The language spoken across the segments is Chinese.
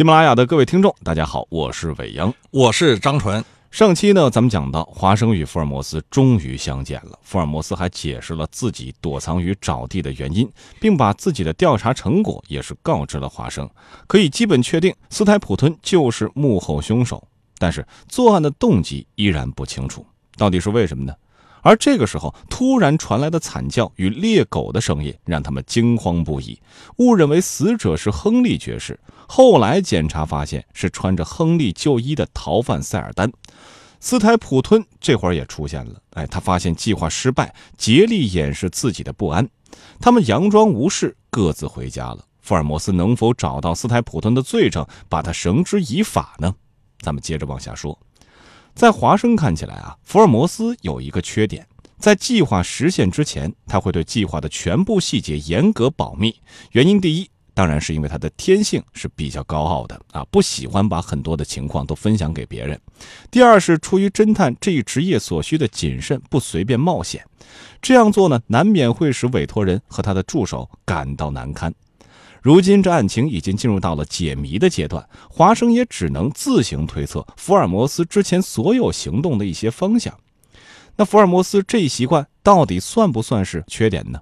喜马拉雅的各位听众，大家好，我是伟阳，我是张纯。上期呢，咱们讲到华生与福尔摩斯终于相见了，福尔摩斯还解释了自己躲藏于沼地的原因，并把自己的调查成果也是告知了华生，可以基本确定斯台普吞就是幕后凶手，但是作案的动机依然不清楚，到底是为什么呢？而这个时候，突然传来的惨叫与猎狗的声音，让他们惊慌不已，误认为死者是亨利爵士。后来检查发现，是穿着亨利旧衣的逃犯塞尔丹。斯台普吞这会儿也出现了，哎，他发现计划失败，竭力掩饰自己的不安。他们佯装无事，各自回家了。福尔摩斯能否找到斯台普吞的罪证，把他绳之以法呢？咱们接着往下说。在华生看起来啊，福尔摩斯有一个缺点，在计划实现之前，他会对计划的全部细节严格保密。原因第一，当然是因为他的天性是比较高傲的啊，不喜欢把很多的情况都分享给别人。第二是出于侦探这一职业所需的谨慎，不随便冒险。这样做呢，难免会使委托人和他的助手感到难堪。如今这案情已经进入到了解谜的阶段，华生也只能自行推测福尔摩斯之前所有行动的一些方向。那福尔摩斯这一习惯到底算不算是缺点呢？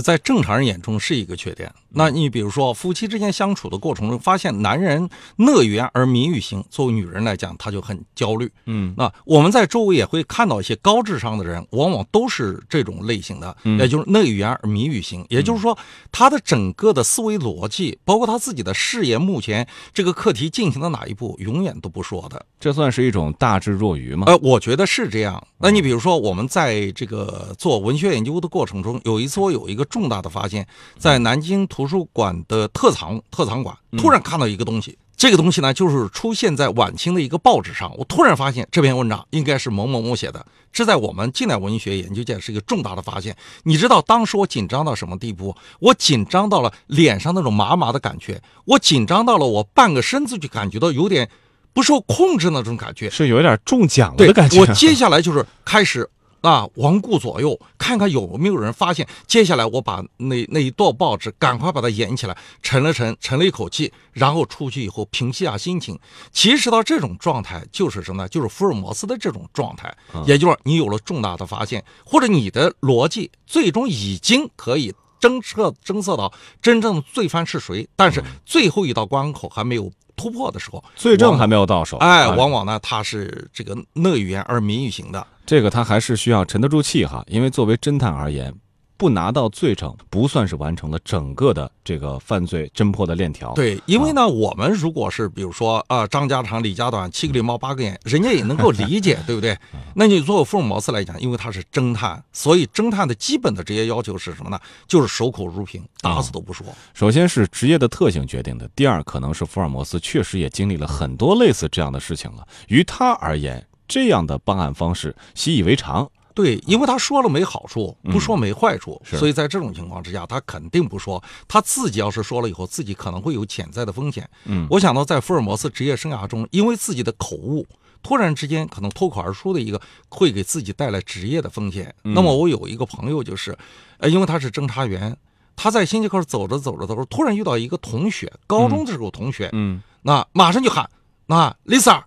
在正常人眼中是一个缺点。那你比如说，夫妻之间相处的过程中，发现男人乐言而民欲行，作为女人来讲，她就很焦虑。嗯，那我们在周围也会看到一些高智商的人，往往都是这种类型的，也就是乐言而民欲行。也就是说，他的整个的思维逻辑，包括他自己的事业，目前这个课题进行到哪一步，永远都不说的。这算是一种大智若愚吗？呃，我觉得是这样。那你比如说，我们在这个做文学研究的过程中，有一次我有一个重大的发现，在南京图书馆的特藏特藏馆，突然看到一个东西。这个东西呢，就是出现在晚清的一个报纸上。我突然发现这篇文章应该是某某某写的，这在我们近代文学研究界是一个重大的发现。你知道当时我紧张到什么地步？我紧张到了脸上那种麻麻的感觉，我紧张到了我半个身子就感觉到有点不受控制那种感觉，是有点中奖了的感觉。我接下来就是开始。啊，环顾左右，看看有没有人发现。接下来，我把那那一摞报纸赶快把它掩起来，沉了沉，沉了一口气，然后出去以后平息下心情。其实到这种状态就是什么呢？就是福尔摩斯的这种状态，也就是你有了重大的发现，或者你的逻辑最终已经可以侦测侦测到真正罪犯是谁，但是最后一道关口还没有突破的时候，罪证还没有到手。哎，往往呢，他是这个讷语言而民语型的。这个他还是需要沉得住气哈，因为作为侦探而言，不拿到罪证不算是完成了整个的这个犯罪侦破的链条。对，因为呢，我们如果是比如说啊，张家长李家短，七个狸猫八个眼，人家也能够理解，对不对？那你作为福尔摩斯来讲，因为他是侦探，所以侦探的基本的职业要求是什么呢？就是守口如瓶，打死都不说。首先是职业的特性决定的，第二可能是福尔摩斯确实也经历了很多类似这样的事情了，于他而言。这样的办案方式习以为常，对，因为他说了没好处，不说没坏处，所以在这种情况之下，他肯定不说。他自己要是说了以后，自己可能会有潜在的风险。嗯，我想到在福尔摩斯职业生涯中，因为自己的口误，突然之间可能脱口而出的一个，会给自己带来职业的风险。那么我有一个朋友就是，呃，因为他是侦查员，他在星期课走着走着的时候，突然遇到一个同学，高中的时候同学，嗯，那马上就喊，那 Lisa，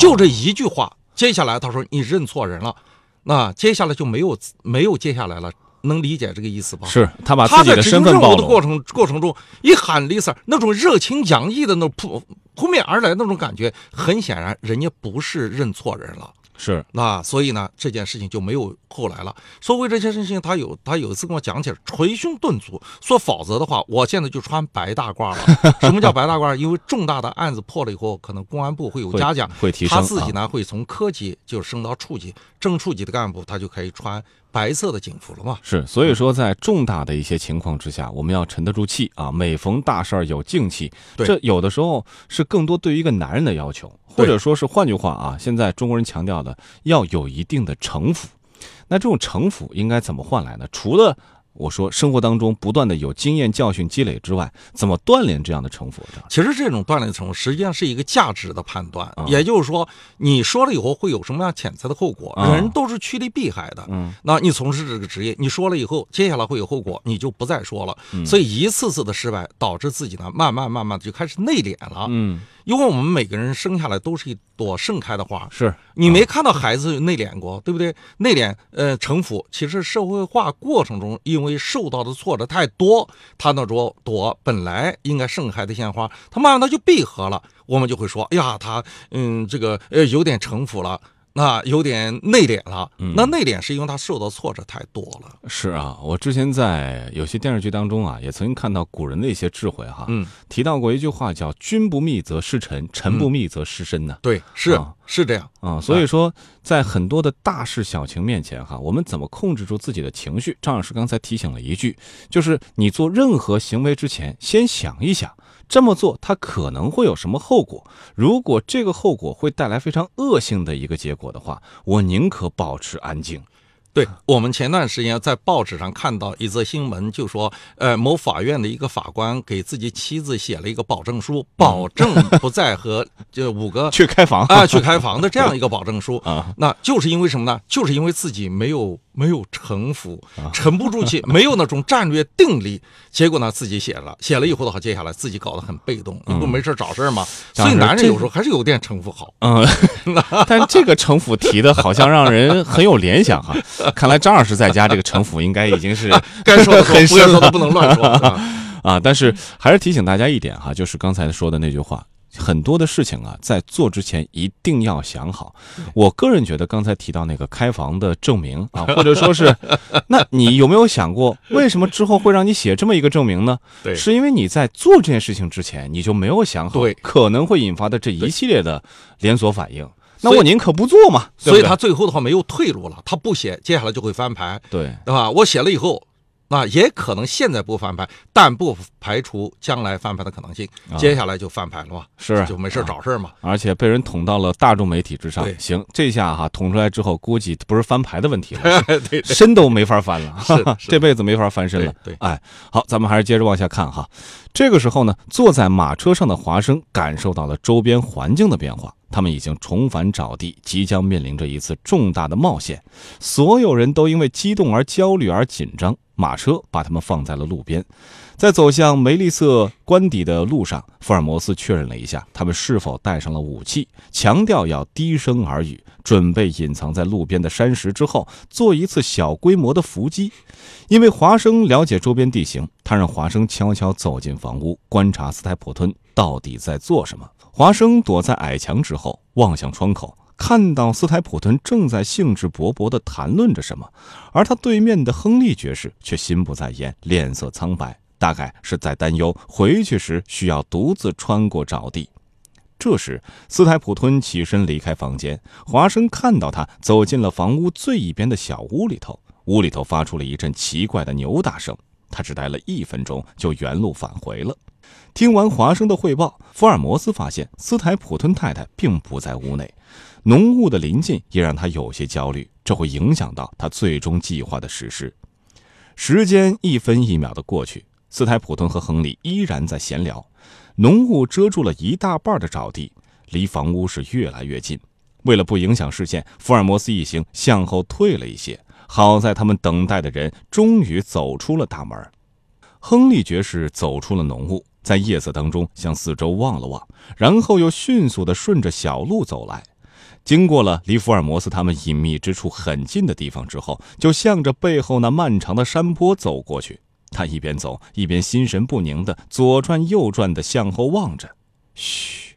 就这一句话。接下来他说你认错人了，那接下来就没有没有接下来了，能理解这个意思吧？是他把自己的身份暴露。的过程过程中，一喊 Lisa，那种热情洋溢的那扑扑面而来那种感觉，很显然人家不是认错人了。是那，所以呢，这件事情就没有后来了。所谓这件事情，他有他有一次跟我讲起来，捶胸顿足，说否则的话，我现在就穿白大褂了。什么叫白大褂？因为重大的案子破了以后，可能公安部会有嘉奖，会提升。他自己呢，会从科级就升到处级，正处级的干部他就可以穿白色的警服了嘛。是，所以说在重大的一些情况之下，我们要沉得住气啊。每逢大事儿有静气，这有的时候是更多对于一个男人的要求。或者说是换句话啊，现在中国人强调的要有一定的城府，那这种城府应该怎么换来呢？除了我说生活当中不断的有经验教训积累之外，怎么锻炼这样的城府？其实这种锻炼的城府实际上是一个价值的判断，啊也就是说，你说了以后会有什么样潜在的后果？啊人都是趋利避害的。嗯，那你从事这个职业，你说了以后，接下来会有后果，你就不再说了。嗯所以一次次的失败，导致自己呢，慢慢慢慢的就开始内敛了。嗯，因为我们每个人生下来都是一朵盛开的花，是你没看到孩子内敛过，对不对？内敛，呃，城府，其实社会化过程中，因为受到的挫折太多，他那朵朵本来应该盛开的鲜花，他慢慢他就闭合了。我们就会说，哎呀，他嗯，这个呃有点城府了，那有点内敛了。那内敛是因为他受到挫折太多了。是啊，我之前在有些电视剧当中啊，也曾经看到古人的一些智慧哈，嗯，提到过一句话叫“君不密则失臣，臣不密则失身”呢。对，是、啊是这样。啊、所以说，在很多的大事小情面前，哈，我们怎么控制住自己的情绪？张老师刚才提醒了一句，就是你做任何行为之前，先想一想，这么做它可能会有什么后果。如果这个后果会带来非常恶性的一个结果的话，我宁可保持安静。对我们前段时间在报纸上看到一则新闻，就说，呃，某法院的一个法官给自己妻子写了一个保证书，保证不再和这五个 去开房啊去开房的这样一个保证书 啊，那就是因为什么呢？就是因为自己没有没有城府，啊沉不住气，没有那种战略定力，结果呢自己写了，写了以后的话，接下来自己搞得很被动，你不没事找事吗？所以男人有时候还是有点城府好。嗯，但这个城府提的好像让人很有联想哈。看来张老师在家这个城府应该已经是 该说的说，很不该深了说的不能乱说。啊 啊，但是还是提醒大家一点哈，就是刚才说的那句话，很多的事情啊，在做之前一定要想好。我个人觉得，刚才提到那个开房的证明啊，或者说是，那你有没有想过，为什么之后会让你写这么一个证明呢？对是因为你在做这件事情之前，你就没有想好对可能会引发的这一系列的连锁反应。那我宁可不做嘛，所以他最后的话没有退路了，他不写，接下来就会翻牌，对对吧？我写了以后，那也可能现在不翻牌，但不排除将来翻牌的可能性。啊接下来就翻牌了嘛，是就没事找事儿嘛。而且被人捅到了大众媒体之上。行，这下哈捅出来之后，估计不是翻牌的问题了，对对身都没法翻了，这辈子没法翻身了。对对哎，好，咱们还是接着往下看哈。这个时候呢，坐在马车上的华生感受到了周边环境的变化，他们已经重返沼地，即将面临着一次重大的冒险。所有人都因为激动而焦虑而紧张。马车把他们放在了路边，在走向梅利瑟官邸的路上，福尔摩斯确认了一下他们是否带上了武器，强调要低声耳语，准备隐藏在路边的山石之后做一次小规模的伏击。因为华生了解周边地形，他让华生悄悄走进房屋，观察斯泰普吞到底在做什么。华生躲在矮墙之后，望向窗口，看到斯泰普顿正在兴致勃勃地谈论着什么，而他对面的亨利爵士却心不在焉，脸色苍白，大概是在担忧回去时需要独自穿过沼地。这时，斯泰普吞起身离开房间，华生看到他走进了房屋最一边的小屋里头，屋里头发出了一阵奇怪的扭打声。他只待了一分钟，就原路返回了。听完华生的汇报，福尔摩斯发现斯台普吞太太并不在屋内，浓雾的临近也让他有些焦虑，这会影响到他最终计划的实施。时间一分一秒的过去，斯台普顿和亨利依然在闲聊，浓雾遮住了一大半的沼地，离房屋是越来越近。为了不影响视线，福尔摩斯一行向后退了一些。好在他们等待的人终于走出了大门。亨利爵士走出了浓雾，在夜色当中向四周望了望，然后又迅速地顺着小路走来。经过了离福尔摩斯他们隐秘之处很近的地方之后，就向着背后那漫长的山坡走过去。他一边走一边心神不宁地左转右转地向后望着。嘘，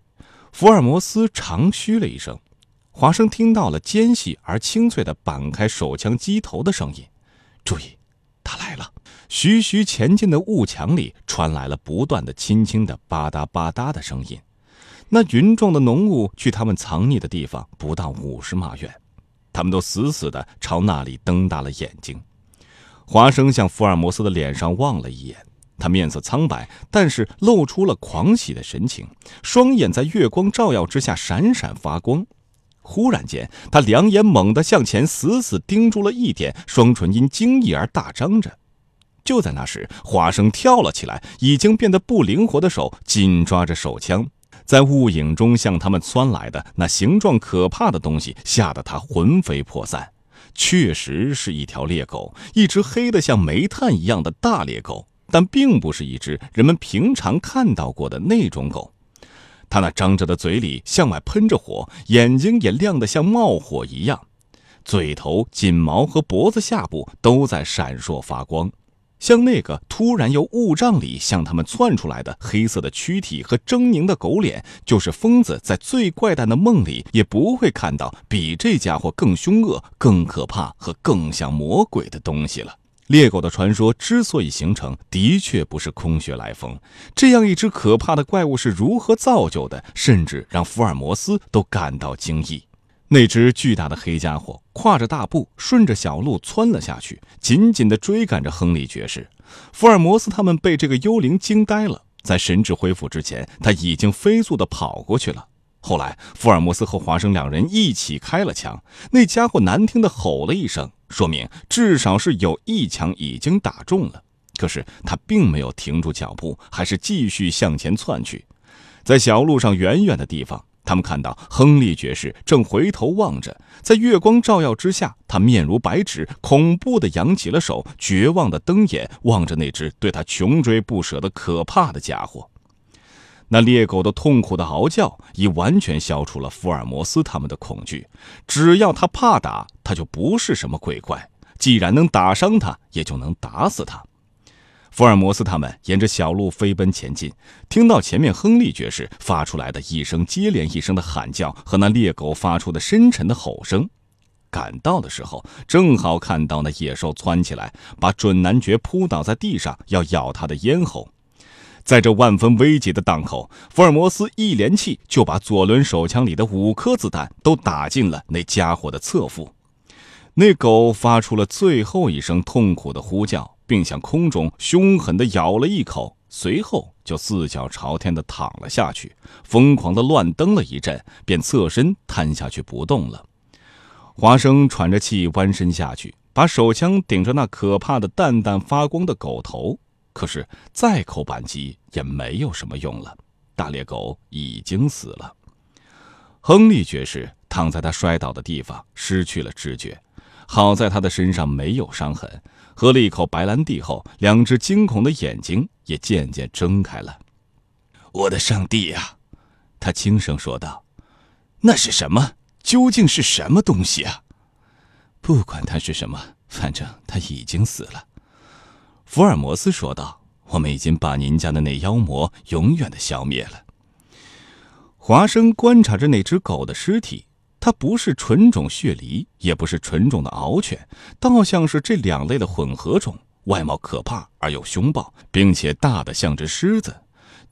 福尔摩斯长吁了一声。华生听到了尖细而清脆的扳开手枪机头的声音，注意，他来了！徐徐前进的雾墙里传来了不断的轻轻的吧嗒吧嗒的声音。那云状的浓雾距他们藏匿的地方不到五十码远，他们都死死地朝那里瞪大了眼睛。华生向福尔摩斯的脸上望了一眼，他面色苍白，但是露出了狂喜的神情，双眼在月光照耀之下闪闪发光。忽然间，他两眼猛地向前，死死盯住了一点，双唇因惊异而大张着。就在那时，华生跳了起来，已经变得不灵活的手紧抓着手枪，在雾影中向他们窜来的那形状可怕的东西，吓得他魂飞魄散。确实是一条猎狗，一只黑得像煤炭一样的大猎狗，但并不是一只人们平常看到过的那种狗。它那张着的嘴里向外喷着火，眼睛也亮得像冒火一样。嘴头、颈毛和脖子下部都在闪烁发光，像那个突然由雾障里向他们窜出来的黑色的躯体和狰狞的狗脸，就是疯子在最怪诞的梦里也不会看到比这家伙更凶恶、更可怕和更像魔鬼的东西了。猎狗的传说之所以形成，的确不是空穴来风。这样一只可怕的怪物是如何造就的，甚至让福尔摩斯都感到惊异。那只巨大的黑家伙跨着大步，顺着小路窜了下去，紧紧地追赶着亨利爵士。福尔摩斯他们被这个幽灵惊呆了，在神智恢复之前，他已经飞速地跑过去了。后来，福尔摩斯和华生两人一起开了枪，那家伙难听地吼了一声，说明至少是有一枪已经打中了。可是他并没有停住脚步，还是继续向前窜去，在小路上远远的地方。他们看到亨利爵士正回头望着，在月光照耀之下，他面如白纸，恐怖地扬起了手，绝望地瞪眼望着那只对他穷追不舍的可怕的家伙。那猎狗的痛苦的嚎叫已完全消除了福尔摩斯他们的恐惧。只要他怕打，他就不是什么鬼怪；既然能打伤他，也就能打死他。福尔摩斯他们沿着小路飞奔前进，听到前面亨利爵士发出来的一声接连一声的喊叫和那猎狗发出的深沉的吼声。赶到的时候，正好看到那野兽窜起来，把准男爵扑倒在地上，要咬他的咽喉。在这万分危急的档口，福尔摩斯一连气就把左轮手枪里的五颗子弹都打进了那家伙的侧腹。那狗发出了最后一声痛苦的呼叫。并向空中凶狠地咬了一口，随后就四脚朝天地躺了下去，疯狂地乱蹬了一阵，便侧身瘫下去不动了。华生喘着气弯身下去，把手枪顶着那可怕的淡淡发光的狗头，可是再扣扳机也没有什么用了，大猎狗已经死了。亨利爵士躺在他摔倒的地方，失去了知觉，好在他的身上没有伤痕。喝了一口白兰地后，两只惊恐的眼睛也渐渐睁开了。我的上帝呀！他轻声说道：“那是什么？究竟是什么东西啊？”不管它是什么，反正它已经死了。”福尔摩斯说道：“我们已经把您家的那妖魔永远的消灭了。”华生观察着那只狗的尸体。它不是纯种血狸，也不是纯种的獒犬，倒像是这两类的混合种，外貌可怕而又凶暴，并且大的像只狮子。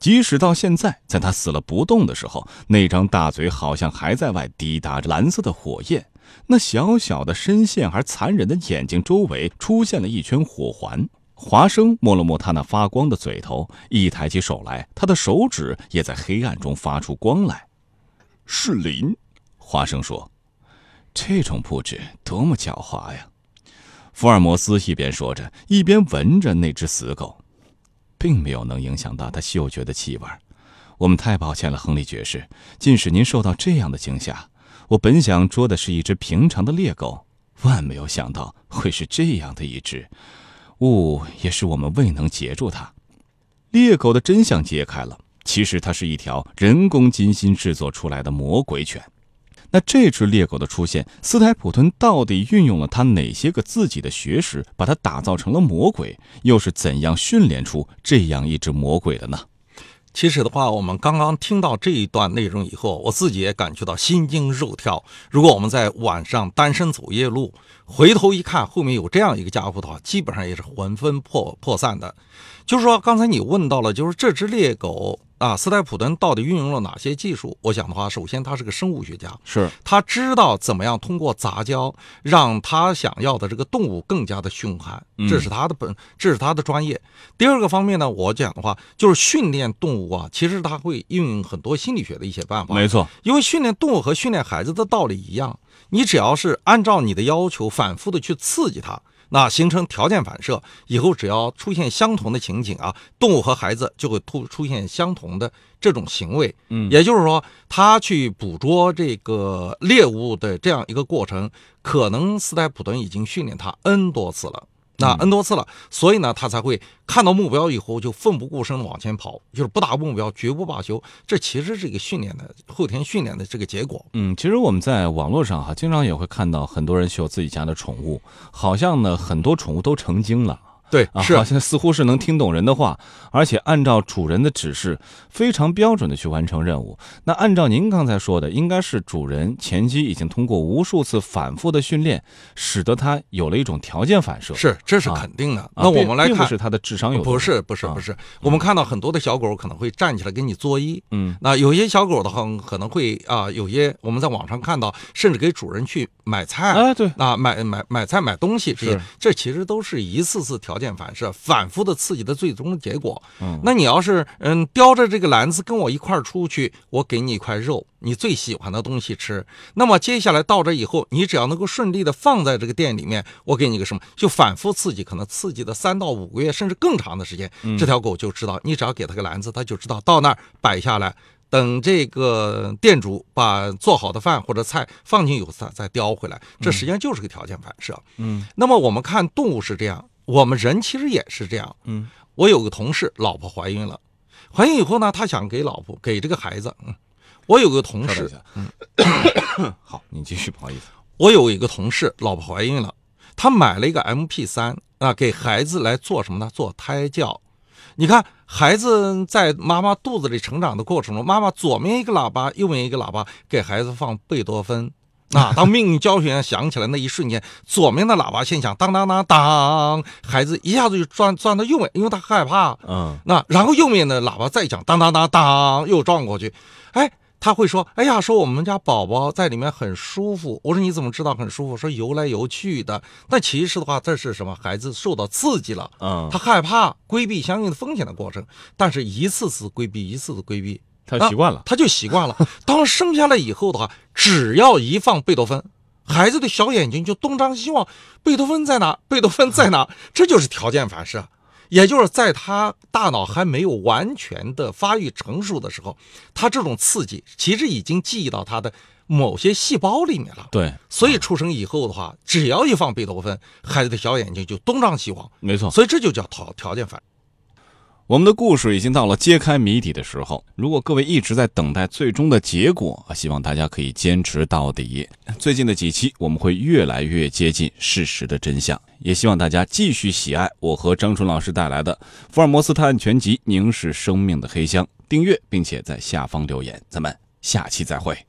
即使到现在，在它死了不动的时候，那张大嘴好像还在外滴答着蓝色的火焰，那小小的深陷而残忍的眼睛周围出现了一圈火环。华生摸了摸他那发光的嘴头，一抬起手来，他的手指也在黑暗中发出光来。是林。华生说：“这种布置多么狡猾呀！”福尔摩斯一边说着，一边闻着那只死狗，并没有能影响到他嗅觉的气味。我们太抱歉了，亨利爵士，竟使您受到这样的惊吓。我本想捉的是一只平常的猎狗，万没有想到会是这样的一只。雾也使我们未能截住它。猎狗的真相揭开了，其实它是一条人工精心制作出来的魔鬼犬。那这只猎狗的出现，斯泰普顿到底运用了他哪些个自己的学识，把它打造成了魔鬼？又是怎样训练出这样一只魔鬼的呢？其实的话，我们刚刚听到这一段内容以后，我自己也感觉到心惊肉跳。如果我们在晚上单身走夜路，回头一看后面有这样一个家伙的话，基本上也是魂飞魄魄散的。就是说，刚才你问到了，就是这只猎狗。啊，斯泰普顿到底运用了哪些技术？我想的话，首先他是个生物学家，是他知道怎么样通过杂交让他想要的这个动物更加的凶悍，这是他的本，这是他的专业。第二个方面呢，我讲的话就是训练动物啊，其实他会运用很多心理学的一些办法。没错，因为训练动物和训练孩子的道理一样，你只要是按照你的要求反复的去刺激他。那形成条件反射，以后只要出现相同的情景啊，动物和孩子就会突出现相同的这种行为。嗯也就是说，他去捕捉这个猎物的这样一个过程，可能斯泰普顿已经训练他 N 多次了。那 N 多次了，所以呢，他才会看到目标以后就奋不顾身的往前跑，就是不达目标绝不罢休。这其实是一个训练的后天训练的这个结果。嗯，其实我们在网络上哈，经常也会看到很多人秀自己家的宠物，好像呢很多宠物都成精了。对，啊，是好像似乎是能听懂人的话，而且按照主人的指示，非常标准的去完成任务。那按照您刚才说的，应该是主人前期已经通过无数次反复的训练，使得它有了一种条件反射。是，这是啊肯定的。啊，那我们来看，并不是它的智商有多不是不是啊不是，我们看到很多的小狗可能会站起来给你作揖。嗯那有些小狗的话，可能会啊，有些我们在网上看到，甚至给主人去买菜。啊对，啊，买买买菜买东西这些，这其实都是一次次条件反射、反复的刺激的最终的结果。嗯那你要是嗯叼着这个篮子跟我一块儿出去，我给你一块肉，你最喜欢的东西吃。那么接下来到这以后，你只要能够顺利的放在这个店里面，我给你个什么，就反复刺激，可能刺激的三到五个月甚至更长的时间，这条狗就知道，你只要给它个篮子，它就知道到那儿摆下来。等这个店主把做好的饭或者菜放进以后，再再叼回来，这实际上就是个条件反射。嗯那么我们看动物是这样，我们人其实也是这样。嗯，我有个同事，老婆怀孕了，怀孕以后呢，他想给老婆给这个孩子。嗯，我有个同事稍等一，下。好，你继续，不好意思。我有一个同事，老婆怀孕了，他买了一个 MP 三啊，给孩子来做什么呢？做胎教。你看，孩子在妈妈肚子里成长的过程中，妈妈左面一个喇叭，右面一个喇叭，给孩子放贝多芬。那，当命运交响响起来那一瞬间，左面的喇叭先响，当当当当，孩子一下子就转转到右面，因为他害怕。嗯那然后右面的喇叭再响，当当当当，又撞过去，哎，他会说，哎呀，说我们家宝宝在里面很舒服。我说你怎么知道很舒服？说游来游去的。但其实的话，这是什么？孩子受到刺激了，嗯，他害怕，规避相应的风险的过程。但是一次次规避，一次次规避，他习惯了。他就习惯了。当生下来以后的话，只要一放贝多芬，孩子的小眼睛就东张西望，贝多芬在哪？贝多芬在哪？这就是条件反射。也就是在他大脑还没有完全的发育成熟的时候，他这种刺激其实已经记忆到他的某些细胞里面了。对，所以出生以后的话，只要一放贝多芬，孩子的小眼睛就东张西望，没错。所以这就叫条条件反。我们的故事已经到了揭开谜底的时候。如果各位一直在等待最终的结果，希望大家可以坚持到底。最近的几期，我们会越来越接近事实的真相。也希望大家继续喜爱我和张纯老师带来的《福尔摩斯探案全集：凝视生命的黑箱》，订阅并且在下方留言。咱们下期再会。